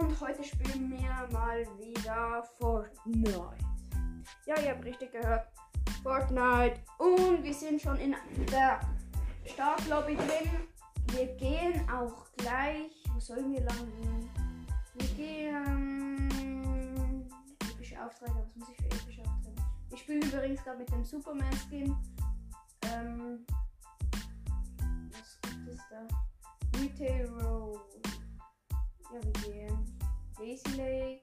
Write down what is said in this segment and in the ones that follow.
und heute spielen wir mal wieder Fortnite. Ja, ihr habt richtig gehört. Fortnite und wir sind schon in der Startlobby drin. Wir gehen auch gleich. Wo sollen wir landen? Wir gehen. Epische Aufträge. Was muss ich für epische Aufträge? Ich spiele übrigens gerade mit dem Superman-Skin. Ähm, was gibt es da? Retail Road. Ja, wir gehen Lazy Lake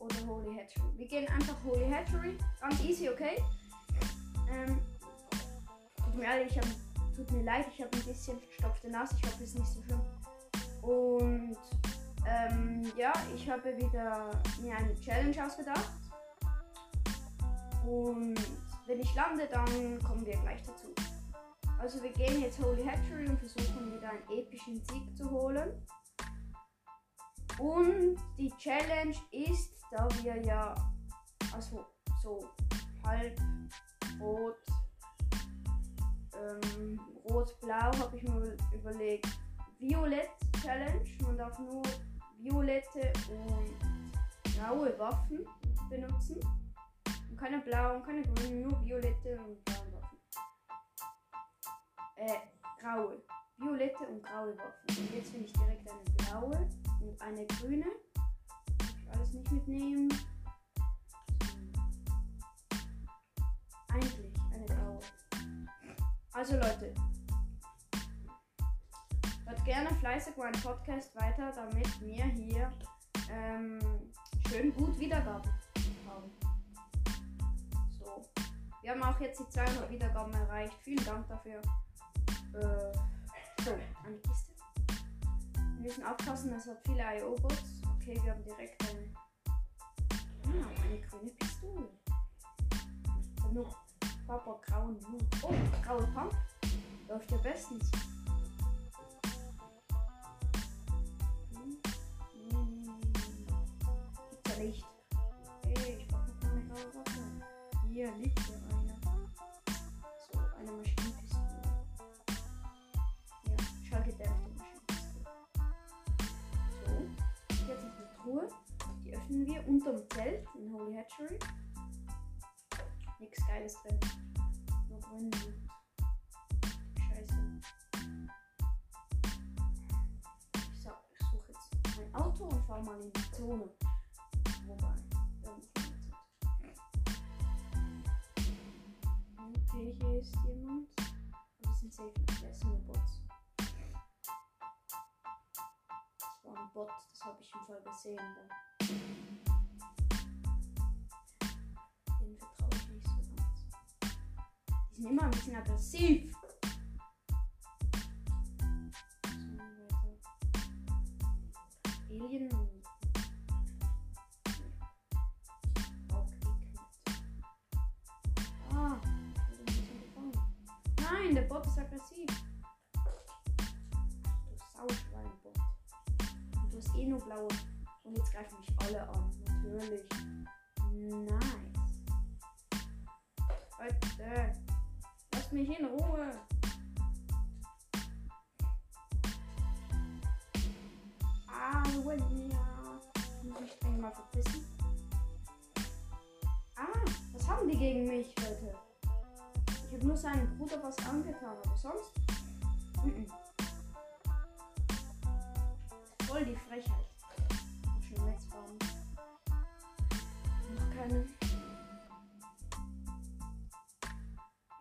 oder Holy Hatchery. Wir gehen einfach Holy Hatchery. Ganz easy, okay? Ähm, tut mir leid, ich hab, tut mir leid, ich habe ein bisschen verstopfte Nase. Ich hoffe, es ist nicht so schlimm. Und ähm, ja, ich habe wieder mir eine Challenge ausgedacht. Und wenn ich lande, dann kommen wir gleich dazu. Also wir gehen jetzt Holy Hatchery und versuchen wieder einen epischen Sieg zu holen. Und die Challenge ist, da wir ja also so halb rot, ähm, rot-blau habe ich mir überlegt, Violett Challenge. Man darf nur violette und graue Waffen benutzen. Und keine blauen, keine grünen, nur violette und blaue äh, graue. Violette und graue Waffen. Und jetzt will ich direkt eine blaue und eine grüne. Ich alles nicht mitnehmen. Eigentlich eine graue. Also Leute, hört gerne fleißig meinen Podcast weiter, damit wir hier ähm, schön gut Wiedergaben haben. So. Wir haben auch jetzt die 200 Wiedergaben erreicht. Vielen Dank dafür. Äh, so, eine Kiste. Wir müssen aufpassen, es hat viele IO-Bots. Okay, wir haben direkt eine. Ah, eine grüne Pistole. Noch Papa grauen Blut. Oh, graue Pump. Läuft ja bestens. Hm, hm. Gibt's ja Licht. Hey, ich brauche noch eine graue Waffe. Hier liegt ja eine. So, eine Maschinenpistole. Truhe. Die öffnen wir unterm Zelt in Holy Hatchery. Nichts Geiles drin. Nur grünen. Scheiße. Ich sag, ich suche jetzt mein Auto und fahre mal in die Zone. Wobei. Okay, hier ist jemand. Das sind safe. Das sind nur Bots. Bot, das habe ich im Fall gesehen. Dann. Den vertraue ich nicht so ganz. Die sind immer ein bisschen aggressiv. Alien. Ah. Nein, der Bot ist aggressiv. Hast eh nur blaue. Und jetzt greifen mich alle an. Natürlich. Nice. Leute. Lasst mich in Ruhe. Ah, ja. Muss ich dringend mal verpissen. Ah, was haben die gegen mich, Leute? Ich habe nur seinem Bruder was angetan, aber sonst. Mhm. Voll die Frechheit. Noch schon Netz bauen. Noch keine.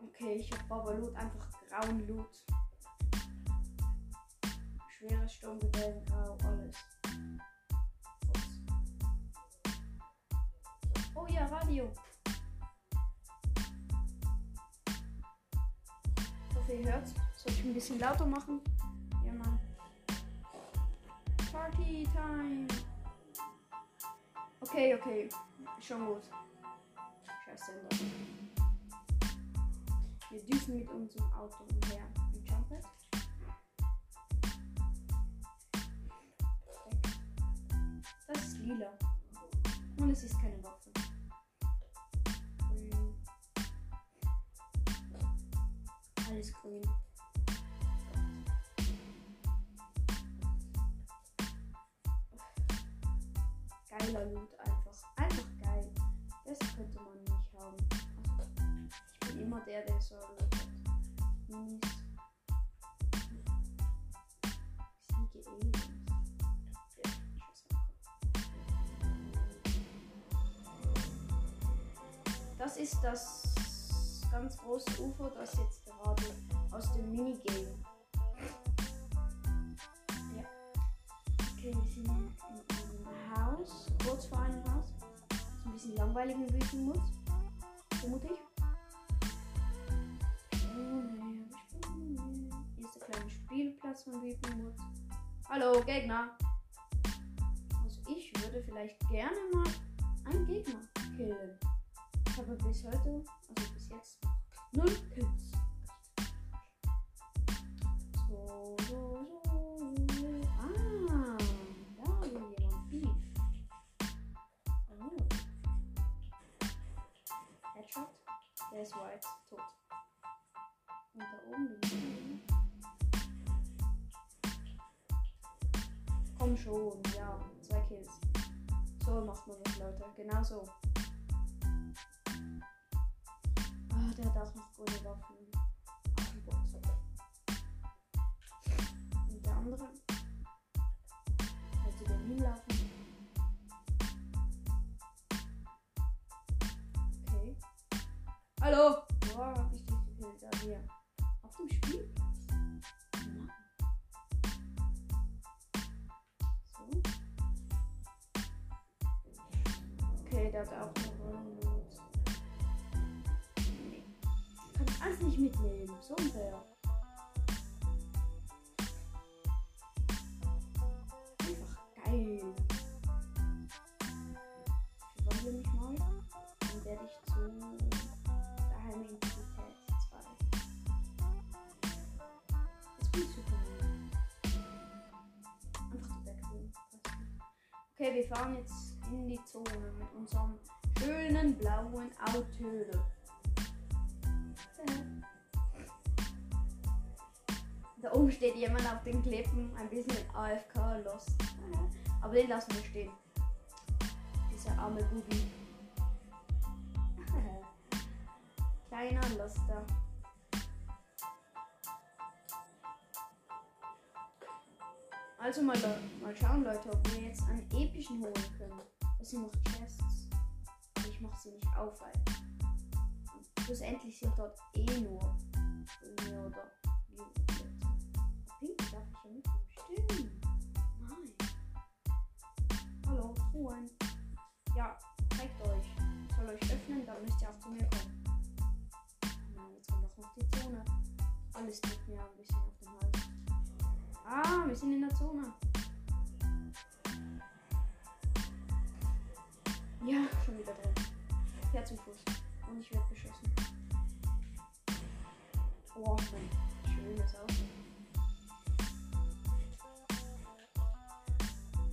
Okay, ich habe Babalut einfach grauen Loot. Schweres Sturmgewehr in grau, alles. Oh ja, Radio. Ich hoffe, ihr hört's. Soll ich ein bisschen lauter machen? Party Time. Okay, okay. Schon gut. Scheiß Sender. Wir düsen mit unserem Auto umher. Ein Jumpet. Das ist lila. Und es ist keine Waffe. Grün. Alles grün. Geiler Loot einfach. Einfach geil. Das könnte man nicht haben. Ich bin immer der, der so Loot hat. Minis. Siege Aliens. Schuss Das ist das ganz große UFO, das jetzt gerade aus dem Minigame. Ja. Okay, wir sind in Haus, kurz vor einem Haus. Das ein bisschen langweilig in Wüsten muss. Vermute ich. Hier ist der kleine Spielplatz von Wüstenmut. Hallo, Gegner. Also ich würde vielleicht gerne mal einen Gegner killen. Ich habe bis heute, also bis jetzt, null Kills. So, so. Der ist white, tot. Und da oben bin ich. Komm schon, ja, zwei Kills. So macht man das, Leute. Genau so. Ah, der hat auch noch gute Waffen. Und der andere? Hätte den hinlaufen. Hallo! Wo hab ich dich gekillt? Da hier. Auf dem. Mann. So. Okay, der hat auch noch Rollenloot. Nee. Kann ich alles nicht mitnehmen. So ein Okay, wir fahren jetzt in die Zone mit unserem schönen blauen Auto. Da oben steht jemand auf den Klippen, ein bisschen AFK lost. Aber den lassen wir stehen. Dieser arme Bubi. Kleiner Loster. Also mal, mal schauen, Leute, ob wir jetzt einen epischen holen können. Das sind noch Chests. Ich mache sie nicht auf, weil. Schlussendlich sind dort eh nur Grüne oder Pink darf ich ja mitnehmen. Stimmt. Nein. Hallo, Truhen. Ja, zeigt euch. Ich soll euch öffnen, dann müsst ihr auch zu mir kommen. Nein, jetzt kommt auch noch die Zone. Alles tut mir ein bisschen auf den Hals. Ah, wir sind in der Zone. Ja, schon wieder drin. Herz und Fuß. Und ich werde beschossen. Oh, mein schönes Auto.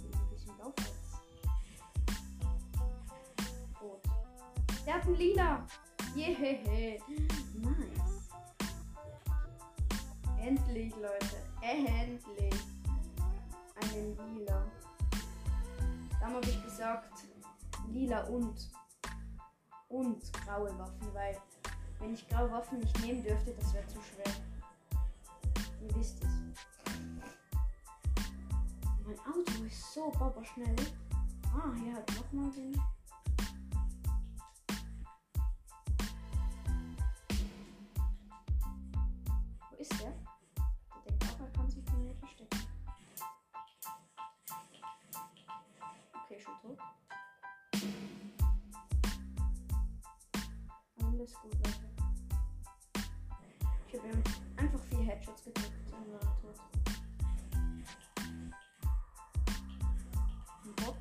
Ein bisschen Laufholz. Rot. Der hat ein Lila. Jehehe. Nice. Endlich, Leute. Endlich. Einen Lila. Da habe ich gesagt, lila und und graue Waffen, weil wenn ich graue Waffen nicht nehmen dürfte, das wäre zu schwer. Ihr wisst es. Mein Auto ist so baba schnell. Ah, hier hat nochmal den. Wo ist? Der Tot. Alles gut, Leute. Ich habe einfach vier Headshots gedrückt und war er tot. Ein Bot.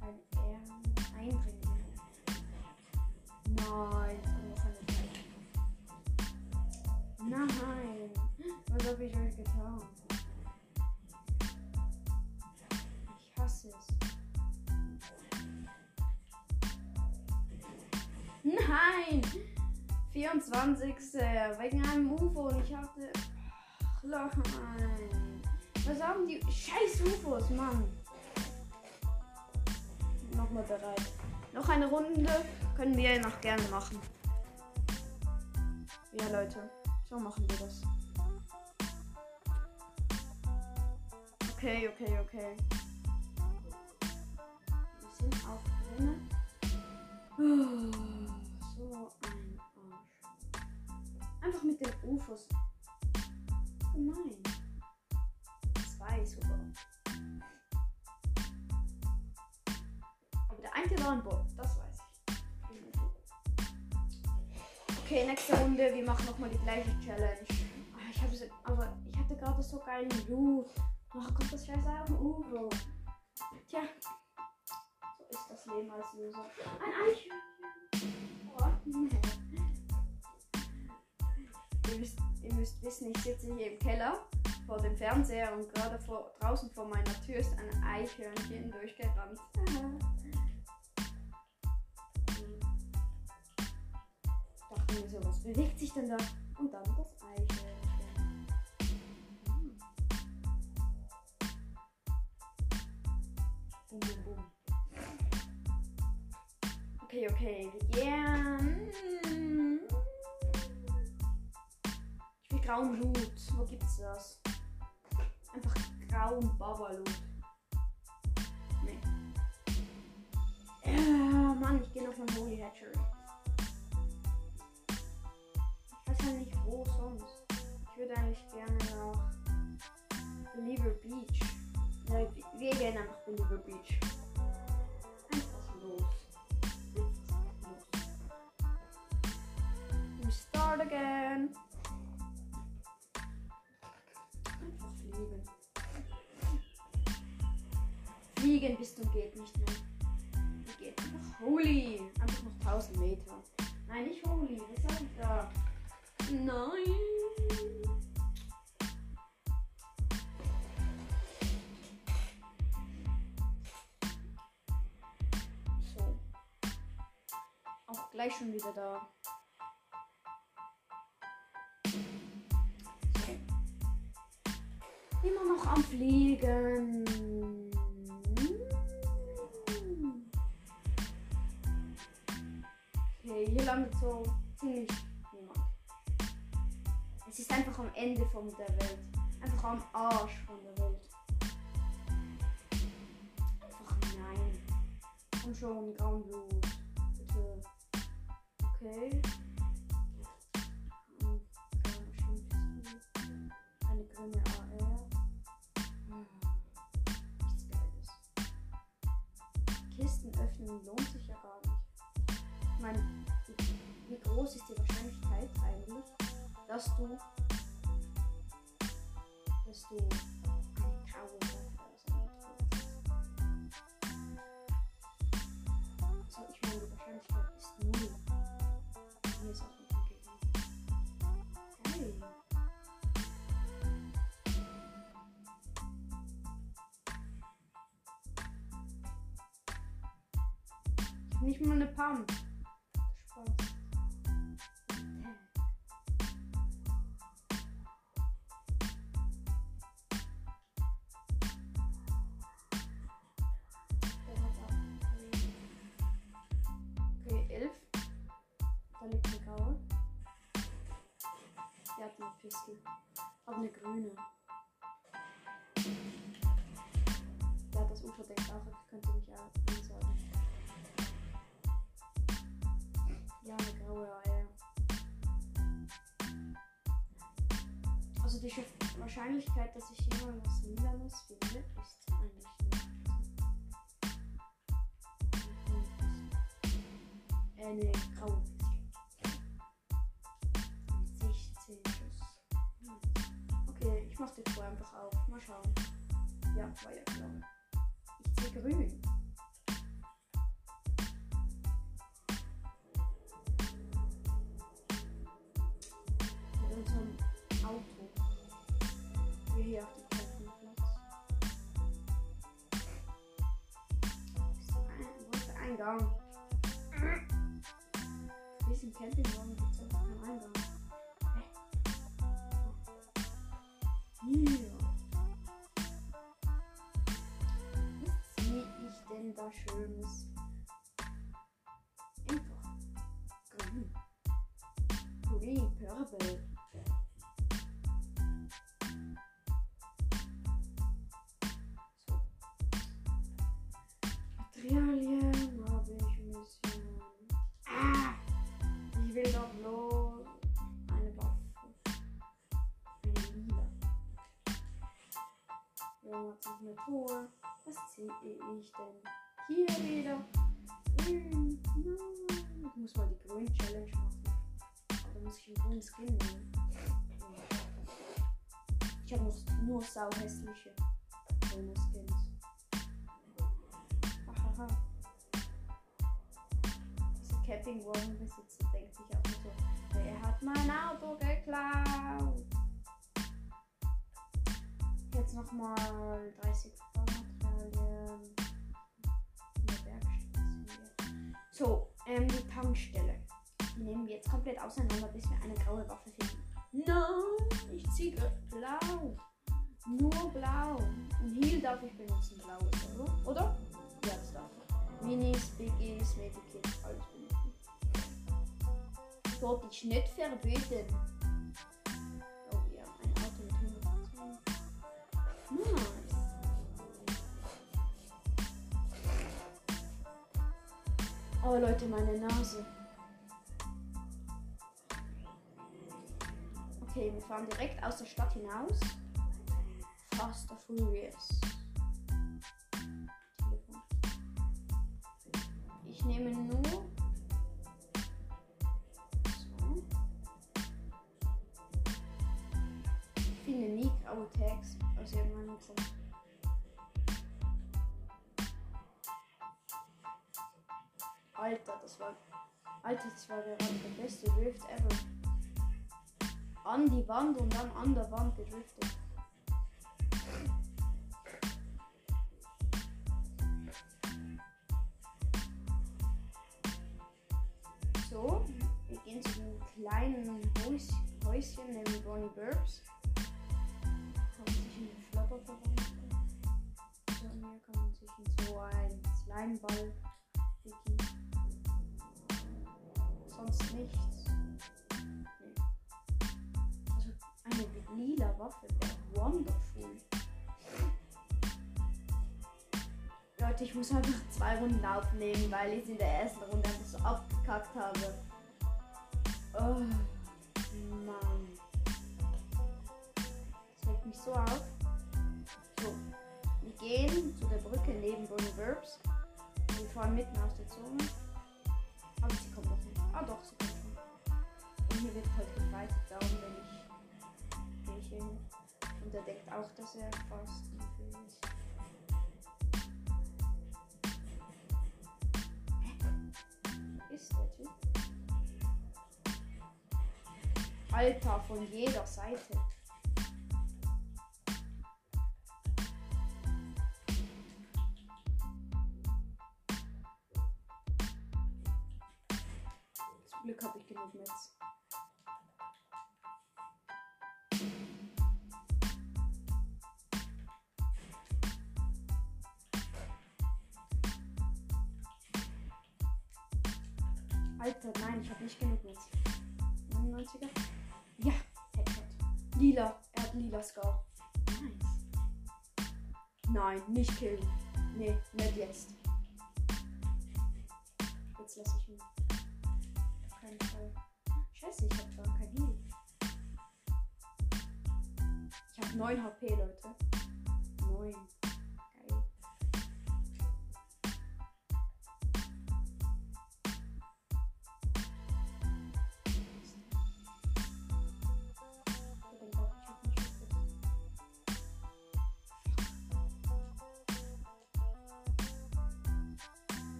Ein R. Eindringling. Nein, das kann doch nicht. Nein. Was habe ich euch getan? Nein! 24. Wegen einem UFO und ich hatte. Ach, nein. Was haben die. Scheiß UFOs, Mann! nochmal bereit. Noch eine Runde können wir noch gerne machen. Ja, Leute, so machen wir das. Okay, okay, okay. Wir sind auch. Einfach mit den UFOs. Gemein. Zwei sogar. Aber der eine war ein Bot, das weiß ich. Okay, nächste Runde. Wir machen nochmal die gleiche Challenge. Ah, Ich habe aber ich hatte gerade so geilen Loot. Ach kommt das scheiße auf den UFO. Tja. So ist das Leben als Loser. Ein Eichhörnchen. Oh, nee. Ihr müsst, ihr müsst wissen, ich sitze hier im Keller vor dem Fernseher und gerade vor, draußen vor meiner Tür ist ein Eichhörnchen durchgerannt. dachte mir so, was bewegt sich denn da? Und dann das Eichhörnchen. Hm. Bum, bum, bum. Okay, okay. Yeah. Mm. Grauen Loot. Wo gibt's das? Einfach grauen Baba-Loot. Nee. Ja, Mann, ich gehe noch mal Holy Hatchery. Ich weiß ja nicht wo sonst. Ich würde eigentlich gerne nach Believer Beach. Wir gehen einfach Fliegen bis zum geht nicht mehr. Wie geht einfach Holy. Einfach noch 1000 Meter. Nein, nicht Holy. Was sag ich da? Nein. So. Auch gleich schon wieder da. So. Immer noch am Fliegen. Landet ziemlich niemand. Es ist einfach am Ende von der Welt. Einfach am Arsch von der Welt. Einfach nein. Und schon grauen Blut. Bitte. Okay. Eine grüne AR. Nichts Geiles. Kisten öffnen lohnt sich ja gar nicht. Ich meine, groß ist die Wahrscheinlichkeit eigentlich, dass du dass du eine graue aus einem Also ich meine, die Wahrscheinlichkeit ist null. Hier ist auch nicht Gegner. Geil. Nicht mal eine Pump. Pistole. Aber eine grüne. Hat das UFO denkt auch, ich könnte mich auch ansagen. Ja, eine graue Eier. Also die Sch- Wahrscheinlichkeit, dass ich mal was Lilanes finde, ist eigentlich nicht. Äh, ne, graue Okay, ich mach die Truhe einfach auf. Mal schauen. Ja, war ja klar. Ich sehe grün. Mit unserem Auto. Wir hier auf dem der Eingang? Diesen Campingwagen gibt es einfach keinen Eingang. hier? Was sehe ich denn da Schönes? Einfach. Grün. Green, Purple. Eine Truhe. Was ziehe ich denn? Hier wieder. Nein. Ich muss mal die grüne Challenge machen. Da muss ich einen grünen Skin nehmen. Ich habe nur sau hässliche grüne Skins. Hahaha. Diese Capping One Besitzer denkt sich auch so, wer hat mein Auto geklaut? Jetzt nochmal 30 Baumaterialien. in der Werkstatt. So, ähm, die Tankstelle. Die nehmen wir jetzt komplett auseinander, bis wir eine graue Waffe finden. Nein, ich ziehe blau. Nur blau. Und Heal darf ich benutzen, blau, oder? Oder? Ja, das darf ich. Minis, Biggies, Medikits, alles benutzen. Dort ich nicht verbieten. Oh Leute, meine Nase. Okay, wir fahren direkt aus der Stadt hinaus. Fast and Furious. Ich nehme nur. So. Ich finde nie graue Tags aus irgendeinem Grund. Alter, das war. Alter, das war gerade der beste Rift ever. An die Wand und dann an der Wand gedriftet. So, wir gehen zu einem kleinen Häus Häuschen neben Bonnie Burbs. Kann man sich in den Flopper verwandeln. Hier kann man sich in so ein Slimeball wickeln. Sonst nichts. Also eine lila Waffe wäre wonderful. Leute, ich muss einfach zwei Runden aufnehmen, weil ich in der ersten Runde einfach so abgekackt habe. Oh, Mann. Das regt mich so auf. So, wir gehen zu der Brücke neben Bonnie Verbs. Wir fahren mitten aus der Zone. Aber sie kommt. Ah doch, sie schon. Und hier wird halt gefightet, darum bin ich, bin ich hin. Und er denkt auch, dass er fast ist. ist der Typ? Alter, von jeder Seite. Glück habe ich genug Netz. Alter, nein, ich habe nicht genug Netz. 99er? Ja, Headshot. Lila, er hat lila Scar. Nice. Nein, nicht killen. Nee, nicht jetzt. Jetzt lasse ich ihn. Keinen Fall. Scheiße, ich habe gar kein Heal. Ich habe 9 HP, Leute. 9.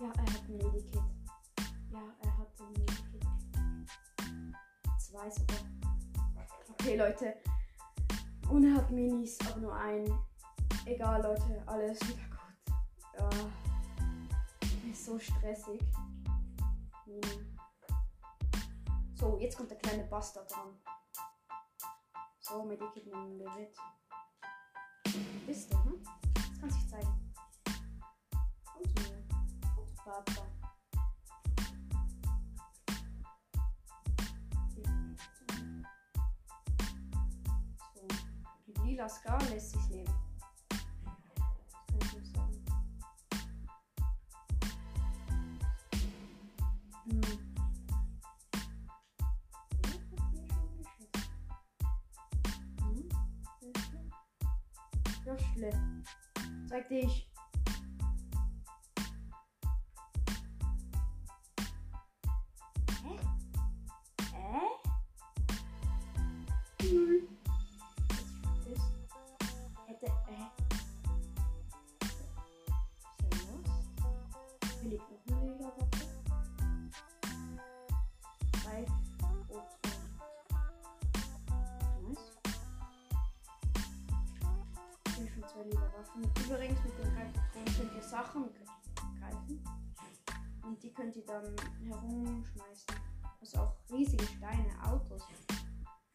Ja, er hat ein Medikit. Ja, er hat ein Medikit. Zwei sogar. Okay, Leute. Und er hat Minis, aber nur einen. Egal, Leute, alles wieder gut. Ja. Ist so stressig. So, jetzt kommt der kleine Bastard dran. So, Medikit nehmen wir mit. Bist du, hm? Das kann sich zeigen. Komm zu Hier. So, die Spieler Scar lässt sich leben. Das kann. Hm. Zeig dich. Übrigens mit den Greifpatronen könnt ihr Sachen gre- greifen. Und die könnt ihr dann herumschmeißen. Also auch riesige Steine, Autos.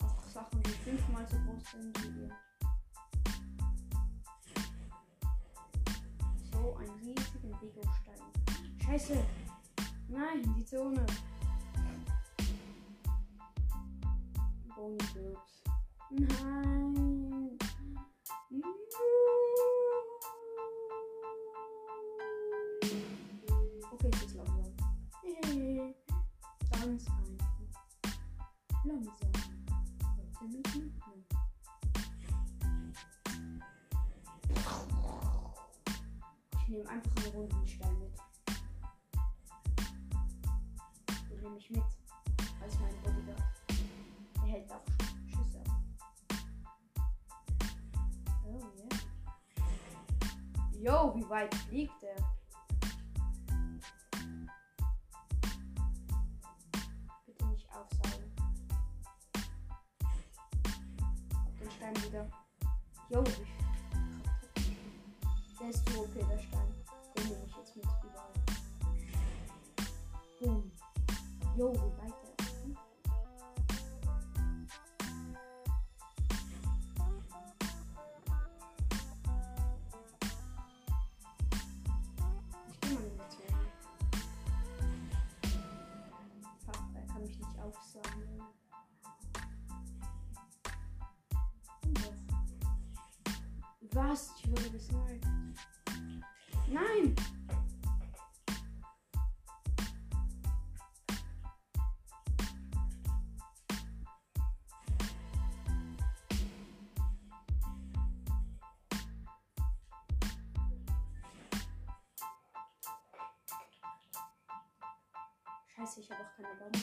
Auch Sachen, die fünfmal so groß sind wie ihr. So ein riesigen Lego-Stein. Scheiße! Nein, die Zone. Burbs. Nein! Okay, es langsam. Ganz einfach. Langsam. Heute mit mitnehmen. Ich nehme einfach einen runden Stein mit. Den nehme ich mit. Als mein Bodyguard. Der hält auch Sch- Schüsse ab. Oh yeah. Yo, wie weit fliegt der? Stein wieder. Wie der ist zu OP, der Stein. Den nehme ich jetzt mit überall. Boom. Jo, wie weit Was? Ich wurde gesniped. Nein! Scheiße, ich habe auch keine Bombe.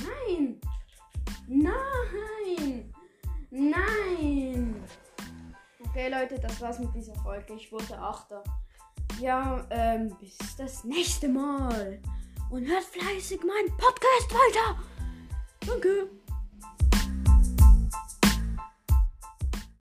Nein! Nein! Nein! Okay, Leute, das war's mit dieser Folge. Ich wurde Achter. Ja, ähm, bis das nächste Mal. Und hört fleißig meinen Podcast weiter. Danke.